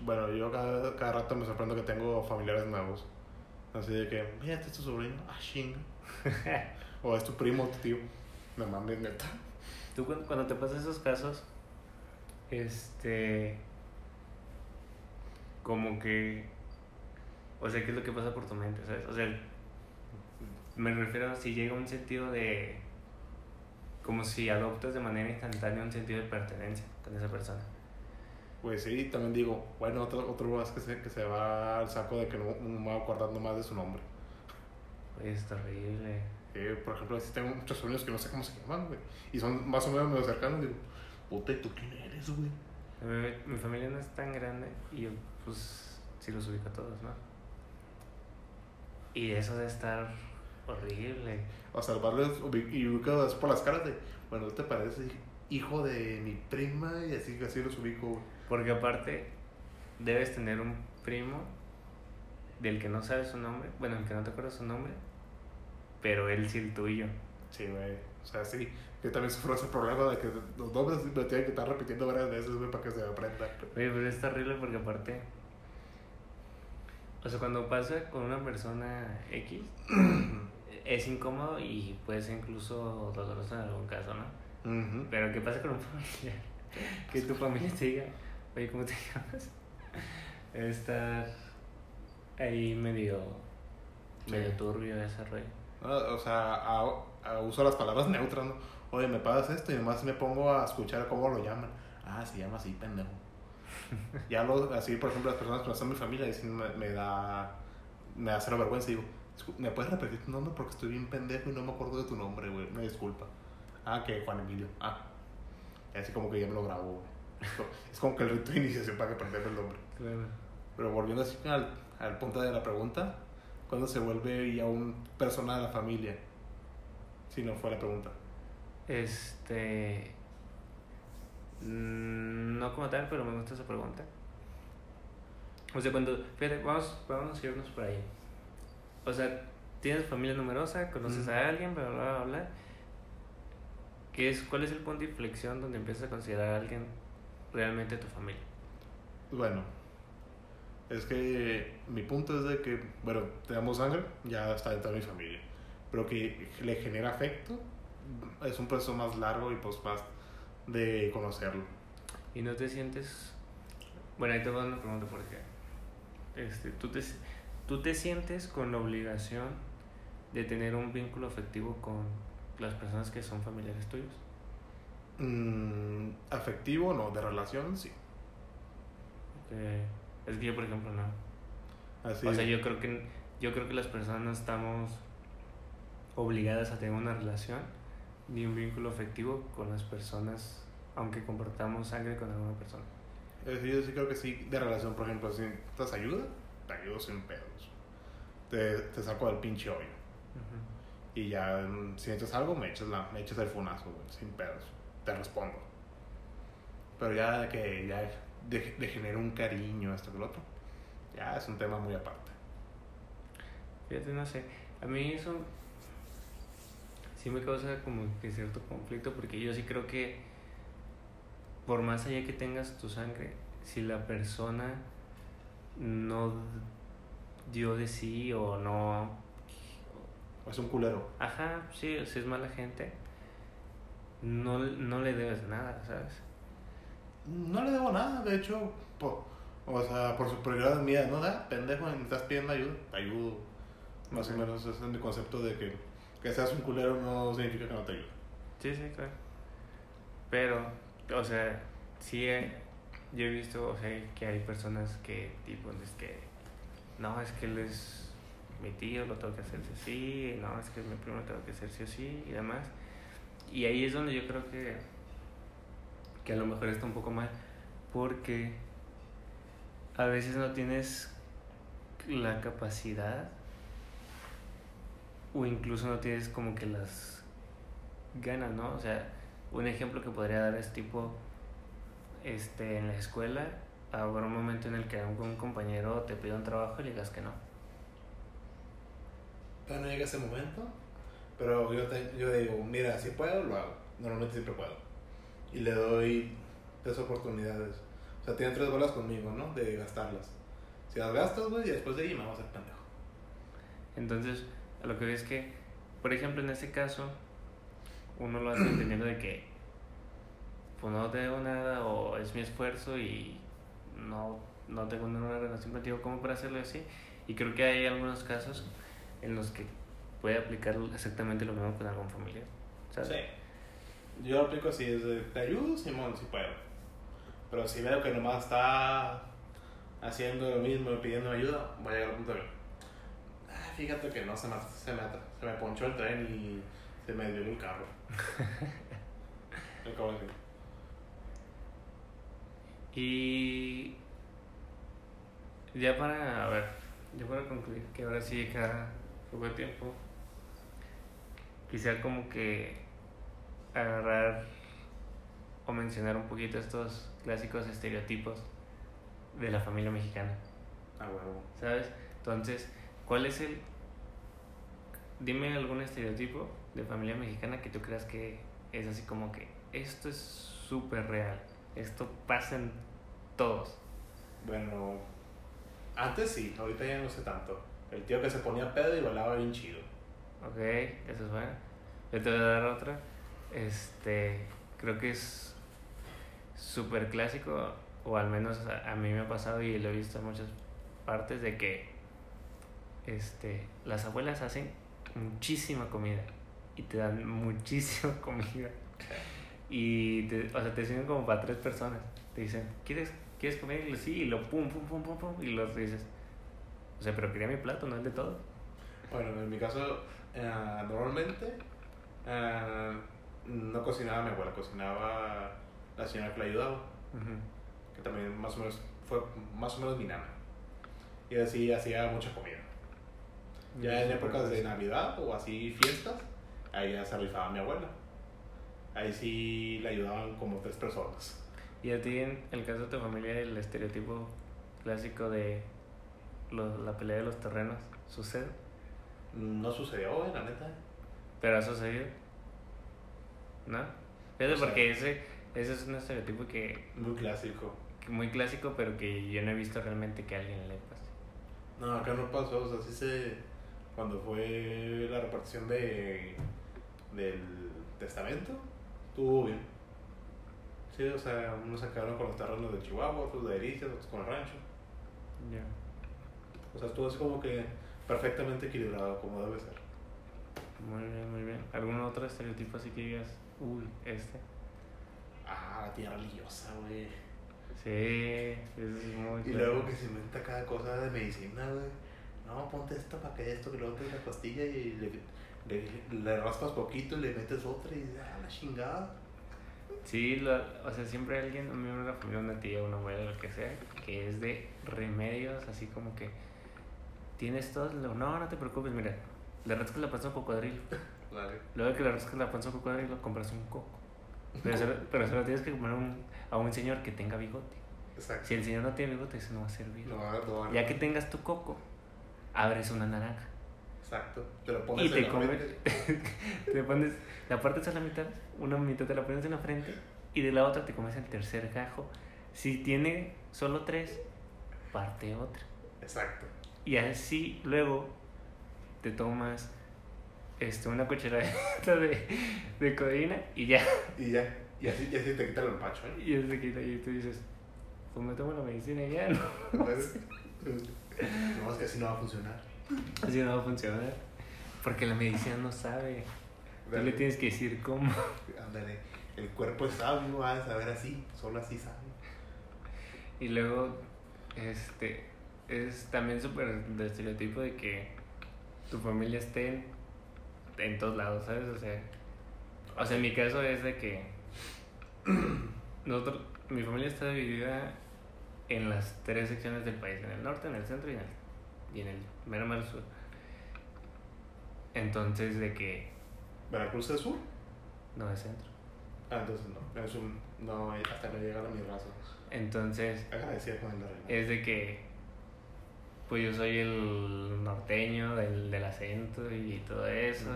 Bueno, yo cada, cada rato me sorprendo que tengo familiares nuevos. Así de que, mira, este es tu sobrino, ah, chinga. o es tu primo, tu tío. No mames, neta. Tú cuando, cuando te pasan esos casos, este, como que, o sea, ¿qué es lo que pasa por tu mente? ¿sabes? O sea, me refiero a si llega un sentido de, como si adoptas de manera instantánea un sentido de pertenencia con esa persona. Pues sí, también digo, bueno, otro, otro más que se, que se va al saco de que no, no me va acordando más de su nombre. Es terrible. Eh, por ejemplo, si tengo muchos sobrinos que no sé cómo se llaman, güey. Y son más o menos medio cercanos, digo, puta, ¿y tú quién eres, güey? Mi, mi familia no es tan grande y yo, pues, sí los ubico a todos, ¿no? Y eso de estar horrible. O ubi- y ubicados por las caras de, bueno, ¿te parece hijo de mi prima? Y así, así los ubico. Porque aparte, debes tener un primo del que no sabes su nombre, bueno, el que no te acuerdas su nombre, pero él sí el tuyo. Sí, güey. O sea, sí. Yo también sufro ese problema de que los nombres me tienen que estar repitiendo varias veces, güey, para que se aprendan. Oye, pero es terrible porque aparte, o sea, cuando pasa con una persona X, es incómodo y puede ser incluso doloroso en algún caso, ¿no? Pero ¿qué pasa con un familiar? Que tu familia te diga, oye, ¿cómo te llamas? Estar ahí medio medio turbio ese rollo. O sea, a- a- uso las palabras neutras, ¿no? Oye, me pagas esto y además me pongo a escuchar cómo lo llaman. Ah, se llama así, pendejo. ya lo, así, por ejemplo, las personas que no son mi familia dicen, me, me da, me da cero vergüenza digo, "Discul- ¿me puedes repetir tu nombre? Porque estoy bien pendejo y no me acuerdo de tu nombre, güey. Me disculpa. Ah, que Juan Emilio. Ah. Y así como que ya me lo grabo, güey. Es como que el rito de iniciación para que aprenderme el nombre. Claro. Pero volviendo así al, al punto de la pregunta, ¿cuándo se vuelve ya un persona de la familia? Si no fue la pregunta. Este. mm, No como tal, pero me gusta esa pregunta. O sea, cuando. Fíjate, vamos, vamos a irnos por ahí. O sea, tienes familia numerosa, conoces Ujú. a alguien, bla, bla, bla, bla. ¿Qué es, ¿Cuál es el punto de inflexión donde empiezas a considerar a alguien realmente tu familia? Bueno, es que mi punto es de que, bueno, tenemos sangre, ya está dentro de mi familia. Pero que le genera afecto, es un proceso más largo y pues más de conocerlo. Y no te sientes. Bueno, ahí te voy a dar una pregunta porque. Este, ¿tú, te, ¿Tú te sientes con la obligación de tener un vínculo afectivo con las personas que son familiares tuyos? Mm, afectivo, no, de relación, sí. Eh, es que yo, por ejemplo, no. Así O sea, yo creo que yo creo que las personas no estamos obligadas a tener una relación ni un vínculo afectivo con las personas, aunque compartamos sangre con alguna persona. Yo sí creo que sí, de relación, por ejemplo, si necesitas ayuda, te ayudo sin pedos. Te, te saco del pinche hoyo. Y ya, mm, si necesitas algo, me echas, la, me echas el funazo, güey, sin pedos. Te respondo. Pero ya de que ya de, de generar un cariño, esto que lo otro, ya es un tema muy aparte. Fíjate, no sé. A mí eso sí me causa como que cierto conflicto porque yo sí creo que por más allá que tengas tu sangre, si la persona no dio de sí o no... Es un culero. Ajá, sí, si es mala gente, no, no le debes nada, ¿sabes? No le debo nada, de hecho, po- o sea, por superioridad mía, no da, pendejo, me estás pidiendo ayuda, te ayudo. Más o menos ese es mi concepto de que que seas un culero no significa que no te ayude. Sí, sí, claro. Pero, o sea, sí, yo he visto, o sea, que hay personas que, tipo, es que, no, es que él es mi tío, lo tengo que hacer sí o sí, no, es que es mi primo, lo tengo que hacer sí o sí, y demás. Y ahí es donde yo creo que, que a lo mejor está un poco mal, porque a veces no tienes la capacidad o incluso no tienes como que las ganas, ¿no? O sea, un ejemplo que podría dar es tipo, este, en la escuela, habrá un momento en el que un, un compañero te pide un trabajo y le digas que no. Todavía no llega ese momento, pero yo, te- yo digo, mira, si puedo, lo hago. Normalmente siempre puedo. Y le doy tres oportunidades. O sea, tienen tres bolas conmigo, ¿no? De gastarlas. Si las gastas, güey, y después de ahí me vamos a hacer pendejo. Entonces, a lo que veo es que, por ejemplo, en este caso, uno lo hace entendiendo de que, pues no te debo nada o es mi esfuerzo y no, no tengo una relación contigo como para hacerlo así. Y creo que hay algunos casos en los que puede aplicar exactamente lo mismo con algún familiar. ¿sabes? Sí. Yo lo aplico así, es de, te ayudo, Simón, si puedo. Pero si veo que nomás está haciendo lo mismo y pidiendo ayuda, voy a llegar al punto de, ah, fíjate que no, se me, se me, se me ponchó el tren y se me dio el carro. Lo acabo de decir. Y ya para, a ver, ya para concluir, que ahora sí cada poco tiempo, quisiera como que agarrar o mencionar un poquito estos clásicos estereotipos de la familia mexicana, Ah, huevo. ¿sabes? Entonces, ¿cuál es el... Dime algún estereotipo de familia mexicana que tú creas que es así como que esto es súper real, esto pasa en todos. Bueno, antes sí, ahorita ya no sé tanto. El tío que se ponía pedo y bailaba bien chido. Ok, eso es bueno. Yo te voy a dar otra. Este, creo que es súper clásico, o al menos a, a mí me ha pasado y lo he visto en muchas partes, de que este, las abuelas hacen muchísima comida y te dan muchísima comida. Y te, o sea, te sirven como para tres personas. Te dicen, ¿quieres, ¿quieres comer? Y lo, sí, y lo pum, pum, pum, pum, pum. Y los dices, o sea, pero quería mi plato, no el de todo. Bueno, en mi caso, eh, normalmente eh, no cocinaba mi abuela, cocinaba la señora que la ayudaba, Ujú. que también más o menos fue más o menos mi nana. Y así hacía mucha comida. Ya en épocas de Navidad o así fiestas, ahí ya se rifaba mi abuela. Ahí sí le ayudaban como tres personas. Y a ti, en el caso de tu familia, el estereotipo clásico de lo- la pelea de los terrenos sucede, No sucedió, la neta. pero ha sucedido. ¿No? Fíjate, O sea- porque ese, ese es un estereotipo que, Muy clásico. que muy clásico, pero que yo no he visto realmente que a alguien le pase. No, acá no pasó, o sea, sí se... Cuando fue la repartición de, del testamento, estuvo bien. Sí, o sea, unos se quedaron con los terrenos de Chihuahua, otros de Delicias, otros con el rancho. Ya. O sea, estuvo así como que perfectamente equilibrado, como debe ser. Muy bien, muy bien. ¿Algún otro estereotipo así que digas, uy, este? Ah, la tía religiosa, güey. Sí, eso es muy Y claro. luego que se inventa cada cosa de medicina, güey. No, ponte esto para que esto, que lo otro, y la pastilla y le, le, le raspas poquito y le metes otra y ah, la chingada. Sí, lo- o sea, siempre alguien, un miembro de la familia, una tía, una abuela, lo que sea, que es de remedios, así como que tienes todo, no, no te preocupes, mira, le rascas la panza a un cocodrilo, Vale. luego que le rascas la panza a un cocodrilo, compras un coco, pero solo, pero solo tienes que comprar un- a un señor que tenga bigote. Exacto. Si el señor no tiene bigote, eso no va a servir. No, no, no. Ya que tengas tu coco, abres una naranja Exacto. Te lo pones y en te la comes, te pones, la parte a la mitad, una mitad te la pones en la frente y de la otra te comes el tercer gajo. Si tiene solo tres, parte otra. Exacto. Y así luego te tomas este, una cucharadita de, de codeína y ya. Y ya. Y así, y así te quita el empacho, ¿eh? Y es de que y tú dices, pues me tomo la medicina y ya, ¿no? Entonces, No, es que así no va a funcionar. Así no va a funcionar. Porque la medicina no sabe. Tú le tienes que decir cómo. Ándale. El cuerpo es sabio, va a saber así. Solo así sabe. Y luego, este, es también súper de estereotipo de que tu familia esté en, en todos lados, ¿sabes? O sea, o sea, en mi caso es de que nosotros, mi familia está dividida en las tres secciones del país, en el norte, en el centro y en el, y en el mero, mero sur. Entonces, de que, ¿Veracruz es sur? no es centro. Ah, entonces no. Es un, no, hasta no llegar a mi raza. Entonces, Agradecida con el arreglo. es de que pues yo soy el norteño del, del acento y todo eso.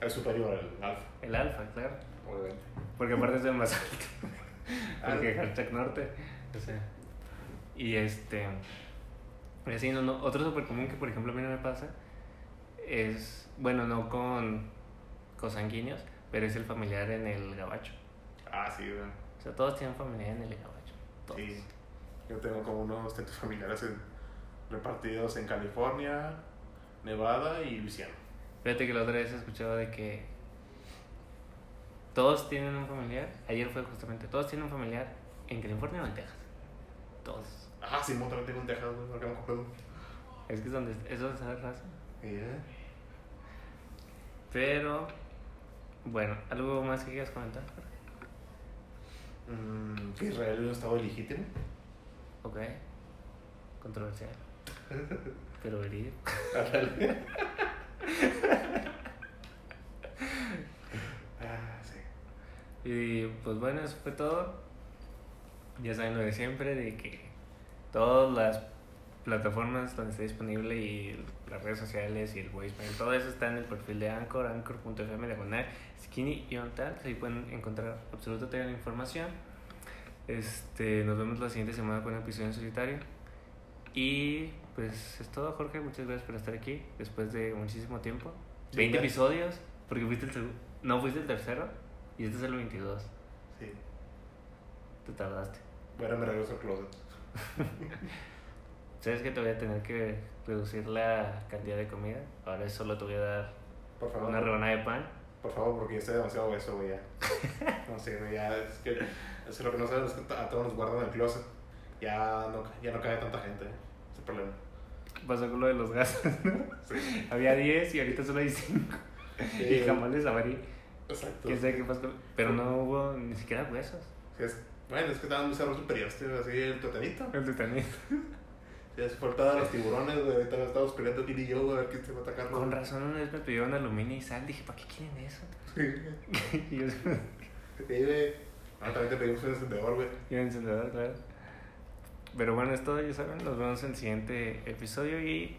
Es superior al alfa, El alfa, claro. obviamente. Porque aparte soy el más alto. Porque hashtag norte. O sea. Y este. Y así, no, no. Otro súper común que por ejemplo a mí no me pasa es. Bueno, no con cosanguíneos, pero es el familiar en el gabacho. Ah, sí, güey. O sea, todos tienen familiar en el gabacho. Todos. Sí. Yo tengo como unos centros familiares en- repartidos en California, Nevada y Luisiana. Fíjate que la otra vez escuchaba de que todos tienen un familiar, ayer fue justamente, todos tienen un familiar en California o en Texas. Todos. Ah, sí, también tengo un Texas, güey, acá me acuerdo. Es que es donde, es donde está la raza. Yeah. Pero, bueno, ¿algo más que quieras comentar? Mm, que Israel es un estado ilegítimo. Ok. Controversial. Pero verídico. Ah, sí. Y pues bueno, eso fue todo. Ya saben lo de siempre, de que todas las plataformas donde esté disponible y las redes sociales y el voicemail, todo eso está en el perfil de Anchor, anchor.fm diagonal, skinny y on tal, ahí pueden encontrar absolutamente toda la información. Este, nos vemos la siguiente semana con un episodio en solitario. Y pues es todo, Jorge, muchas gracias por estar aquí después de muchísimo tiempo. Sí, 20 gracias. episodios, porque fuiste el segundo, no fuiste el tercero y este es el 22. Sí. Te tardaste. Bueno, me regreso al closet. ¿Sabes que te voy a tener que reducir la cantidad de comida? Ahora solo te voy a dar Por favor. una rebanada de pan. Por favor, porque ya estoy demasiado hueso, güey, ya. No sé, güey, ya es que... Es que lo que no sabes es que a todos nos guardan en el closet. Ya no, ya no cabe tanta gente, ¿eh? Es el problema. Pasó con lo de los gatos, ¿no? Sí. Había 10 y ahorita solo hay 5. Sí, Y jamás les abrí. Exacto. ¿Quién sabe qué pasó? Pero no hubo ni siquiera huesos. Es- bueno, es que estaban muy cerros superiores, así el totanito. El Titanic. Ya se faltaban los tiburones, güey. Ahorita nos estamos peleando Kiri y yo, güey, a ver quién se va a atacar. Con razón una vez me pidieron aluminio y sal. Dije, ¿para qué quieren eso? Sí, y yo, Sí, güey. Ah, también te pedimos un encendedor, güey. y un encendedor, claro. Pero bueno, es todo, ya saben. Nos vemos en el siguiente episodio y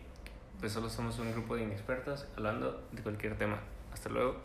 pues solo somos un grupo de inexpertos hablando de cualquier tema. Hasta luego.